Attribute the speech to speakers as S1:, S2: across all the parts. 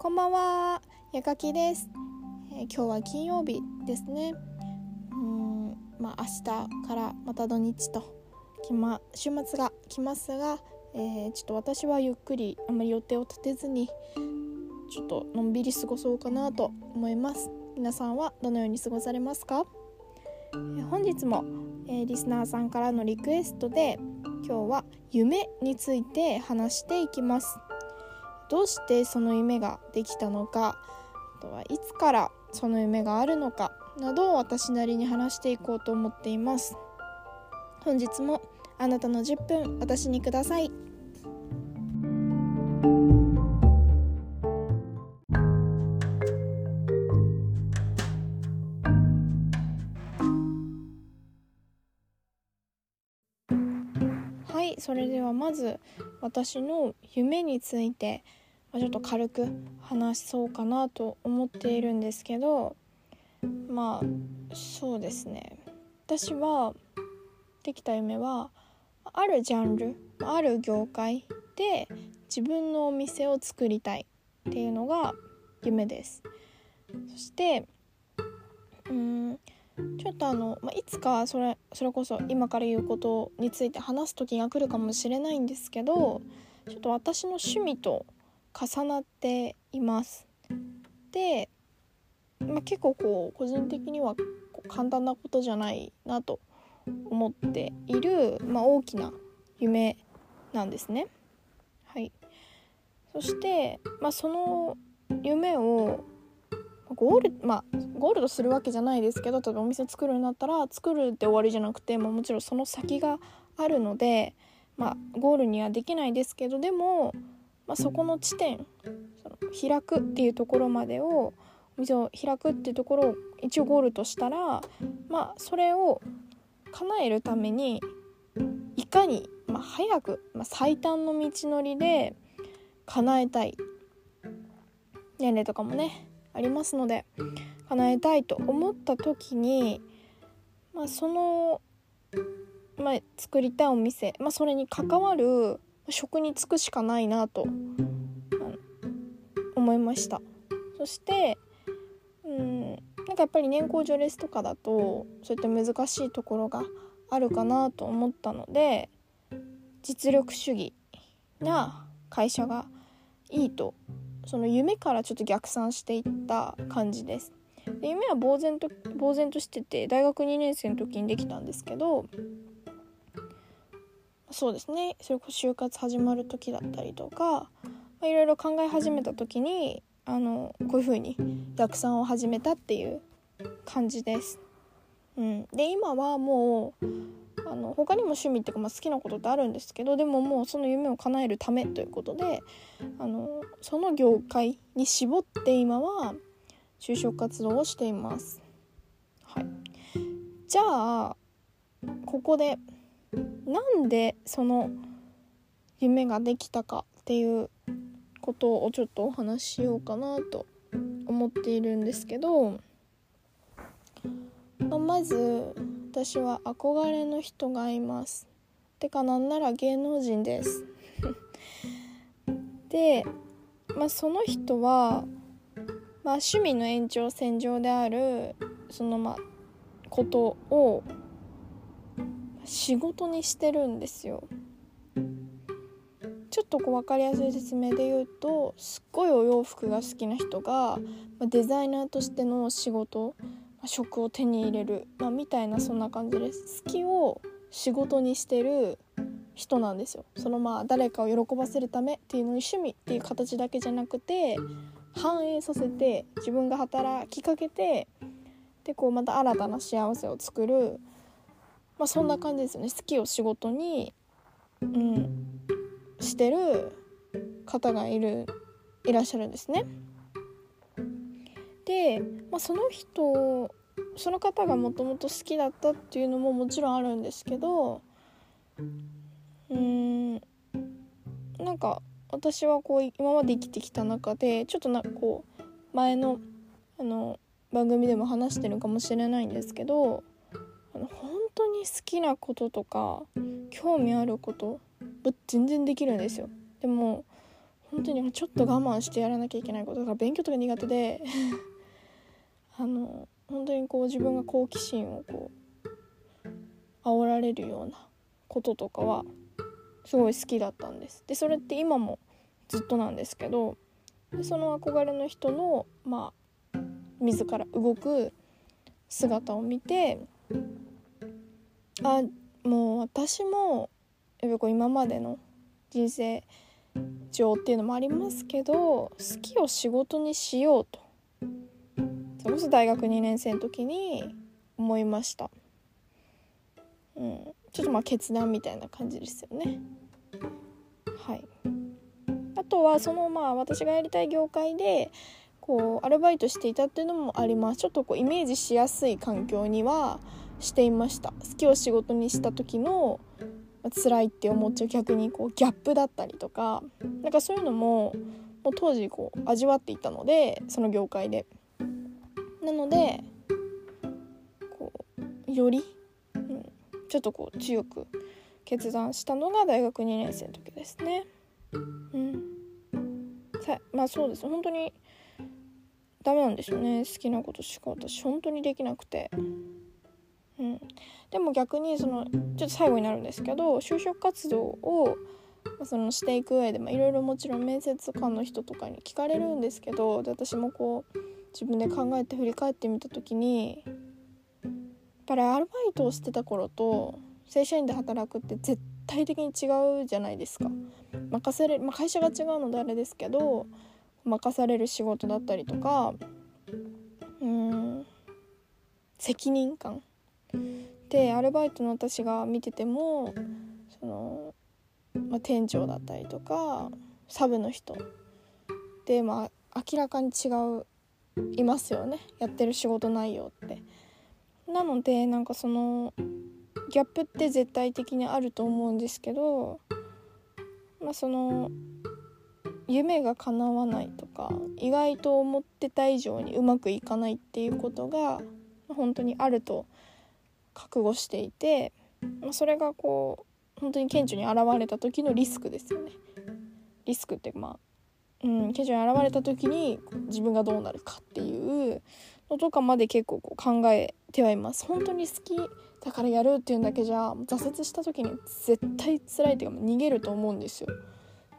S1: こんばんは、やかきです、えー、今日は金曜日ですね。うん、まあ明日からまた土日ときま週末が来ますが、えー、ちょっと私はゆっくりあまり予定を立てずにちょっとのんびり過ごそうかなと思います。皆さんはどのように過ごされますか？えー、本日も、えリスナーさんからのリクエストで今日は夢について話していきます。どうしてその夢ができたのかあとはいつからその夢があるのかなどを私なりに話していこうと思っています。本日もあなたの10分私にください。それではまず私の夢についてちょっと軽く話そうかなと思っているんですけどまあそうですね。私はできた夢はあるジャンルある業界で自分のお店を作りたいっていうのが夢です。そしてうんょっとあの、まあ、いつかそれそれこそ今から言うことについて話す時が来るかもしれないんですけどちょっと私の趣味と重なっています。で、まあ、結構こう個人的には簡単なことじゃないなと思っている、まあ、大きな夢なんですね。はい、そして、まあ、その夢をゴールまあゴールドするわけじゃないですけど例えばお店作るんだったら作るって終わりじゃなくて、まあ、もちろんその先があるので、まあ、ゴールにはできないですけどでもまあ、そこの地点その開くっていうところまでをお店を開くっていうところを一応ゴールとしたら、まあ、それを叶えるためにいかに、まあ、早く、まあ、最短の道のりで叶えたい。年齢とかもねありますので叶えたいと思った時に、まあ、その、まあ、作りたいお店、まあ、それに関わる職に就くしかないなと思いました。そしてうんなんかやっぱり年功序列とかだとそういった難しいところがあるかなと思ったので実力主義な会社がいいとその夢からちょっと逆算していった感じです。で夢は呆然と呆然としてて大学2年生の時にできたんですけどそうですねそれこそ就活始まる時だったりとかいろいろ考え始めた時にあのこういう風に逆算を始めたっていう感じです。うん、で今はもうあの他にも趣味っていうか、まあ、好きなことってあるんですけどでももうその夢を叶えるためということであのその業界に絞って今は就職活動をしています。はい、じゃあここでなんでその夢ができたかっていうことをちょっとお話ししようかなと思っているんですけど、まあ、まず私は憧れの人がいます。てかなんなら芸能人です。で、まあ、その人は、まあ、趣味の延長線上であるそのまことを仕事にしてるんですよちょっとこう分かりやすい説明で言うとすっごいお洋服が好きな人がデザイナーとしての仕事職を手に入れる、まあ、みたいなそんな感じです。好きを仕事にしてる人なんですよ。そのまあ誰かを喜ばせるためっていうのに趣味っていう形だけじゃなくて反映させて自分が働きかけてでこうまた新たな幸せを作る。まあ、そんな感じですよね。好きを仕事に、うん、してる方がいるいらっしゃるんですね。で、まあ、その人その方がもともと好きだったっていうのももちろんあるんですけどうーんなんか私はこう今まで生きてきた中でちょっとなこう前のあの番組でも話してるかもしれないんですけどあの本当に好きなこととか興味あること全然できるんですよ。でも本当にちょっと我慢してやらなきゃいけないことだから勉強とか苦手であの本当にこう自分が好奇心をこう煽られるようなこととかはすごい好きだったんです。でそれって今もずっとなんですけどその憧れの人のまあ自ら動く姿を見てあもう私もやっぱこう今までの人生上っていうのもありますけど好きを仕事にしようと。それこそ大学2年生の時に思いました、うん、ちょっとまあ決断みたいな感じですよね。はい。あとはそのまあ私がやりたい業界でこうアルバイトしていたっていうのもあります。ちょっとこうイメージしやすい環境にはしていました。好きを仕事にした時の辛いって思っちゃう。逆にこうギャップだったりとか。なんかそういうのももう当時こう味わっていたのでその業界で。なのでこうより、うん、ちょっとこう強く決断したのが大学2年生の時ですね。うん。さまあそうです。本当にダメなんですよね。好きなことしか私本当にできなくて。うん、でも逆にそのちょっと最後になるんですけど就職活動をそのしていく上でいろいろもちろん面接官の人とかに聞かれるんですけどで私もこう自分で考えて振り返ってみた時にやっぱりアルバイトをしてた頃と正社員で働くって絶対的に違うじゃないですか。任せれまあ、会社が違うのであれですけど任される仕事だったりとかうん責任感でアルバイトの私が見ててもその、まあ、店長だったりとかサブの人でまあ明らかに違ういますよねやってる仕事内容って。なのでなんかそのギャップって絶対的にあると思うんですけどまあその夢が叶わないとか意外と思ってた以上にうまくいかないっていうことが本当にあると覚悟していて、まあ、それがこう本当に顕著に現れた時のリスクですよね。リスクってまあ、うん、顕著に現れた時に自分がどうなるかっていうのとかまで結構こう考えてはいます。本当に好きだからやるっていうんだけじゃ挫折した時に絶対辛いっていうか逃げると思うんですよ。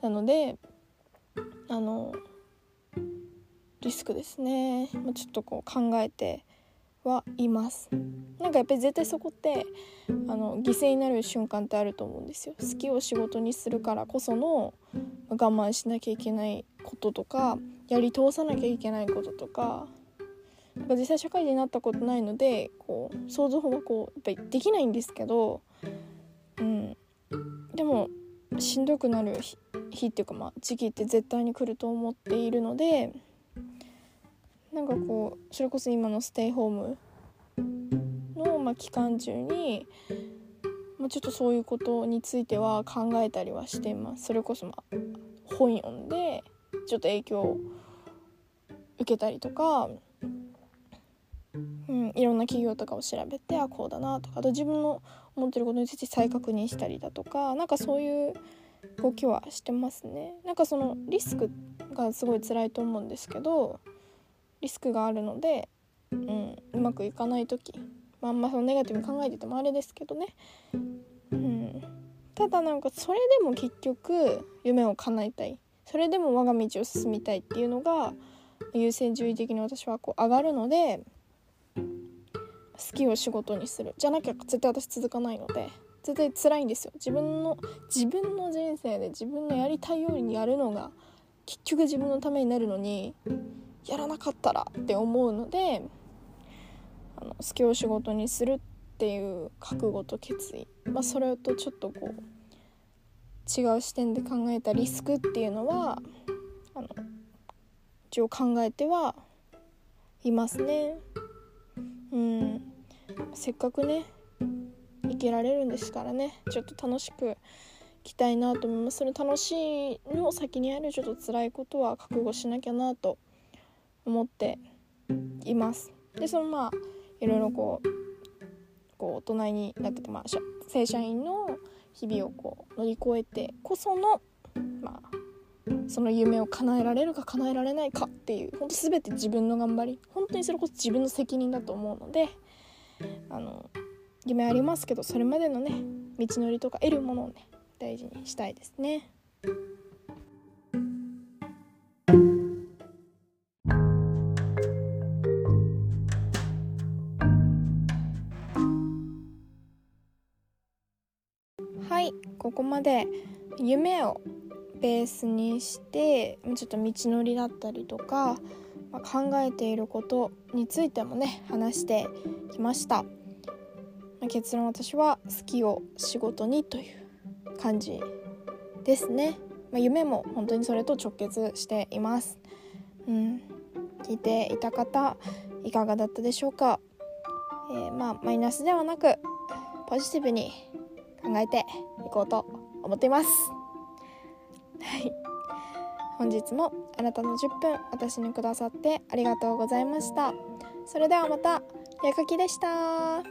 S1: なのであのリスクですね、まあ、ちょっとこう考えてはいますなんかやっぱり絶対そこってあの犠牲になる瞬間ってあると思うんですよ好きを仕事にするからこその我慢しなきゃいけないこととかやり通さなきゃいけないこととかか実際社会人になったことないのでこう想像はこうやっぱりできないんですけど、うん、でもしんどくなる日っていうかまあ時期って絶対に来ると思っているので。なんかこうそれこそ今のステイホームの、まあ、期間中に、まあ、ちょっとそういうことについては考えたりはしてます。それこそ、まあ、本読んでちょっと影響を受けたりとか、うん、いろんな企業とかを調べてあこうだなとかあと自分の思ってることについて再確認したりだとかなんかそういう動きはしてますね。なんかそのリスクがすごい辛いと思うんですけどリスクがあるので、うん、うまくいかない時、まあ、んまそのネガティブに考えててもあれですけどね、うん、ただなんかそれでも結局夢を叶えたい。それでも我が道を進みたいっていうのが優先順位的に私はこう上がるので好きを仕事にする。じゃなきゃ絶対私続かないので絶対辛いんですよ。自分の自分の人生で自分のやりたいようにやるのが結局自分のためになるのにやらなかったらって思うのであの好きを仕事にするっていう覚悟と決意、まあ、それとちょっとこう違う視点で考えたリスクっていうのはあの一応考えてはいますね。うん、せっかくね生きられるんですからねちょっと楽しくきたいなと思います。それ楽しいの先にあるちょっと辛いことは覚悟しなきゃなと思っています。でそのまあいろいろこうこう大人になってて、まあ、正社員の日々をこう乗り越えてこその、まあ、その夢を叶えられるか叶えられないかっていう本当全て自分の頑張り本当にそれこそ自分の責任だと思うのであの夢ありますけどそれまでのね道のりとか得るものをね大事にしたいですね。ここまで夢をベースにしてちょっと道のりだったりとか、まあ、考えていることについてもね話してきました、まあ、結論私は好きを仕事にという感じですね、まあ、夢も本当にそれと直結しています。うん。聞いていた方いかがだったでしょうか、えー、まあマイナスではなくポジティブに考えていこうと思っています。はい。本日もあなたの10分私にくださってありがとうございました。それではまたやかきでした。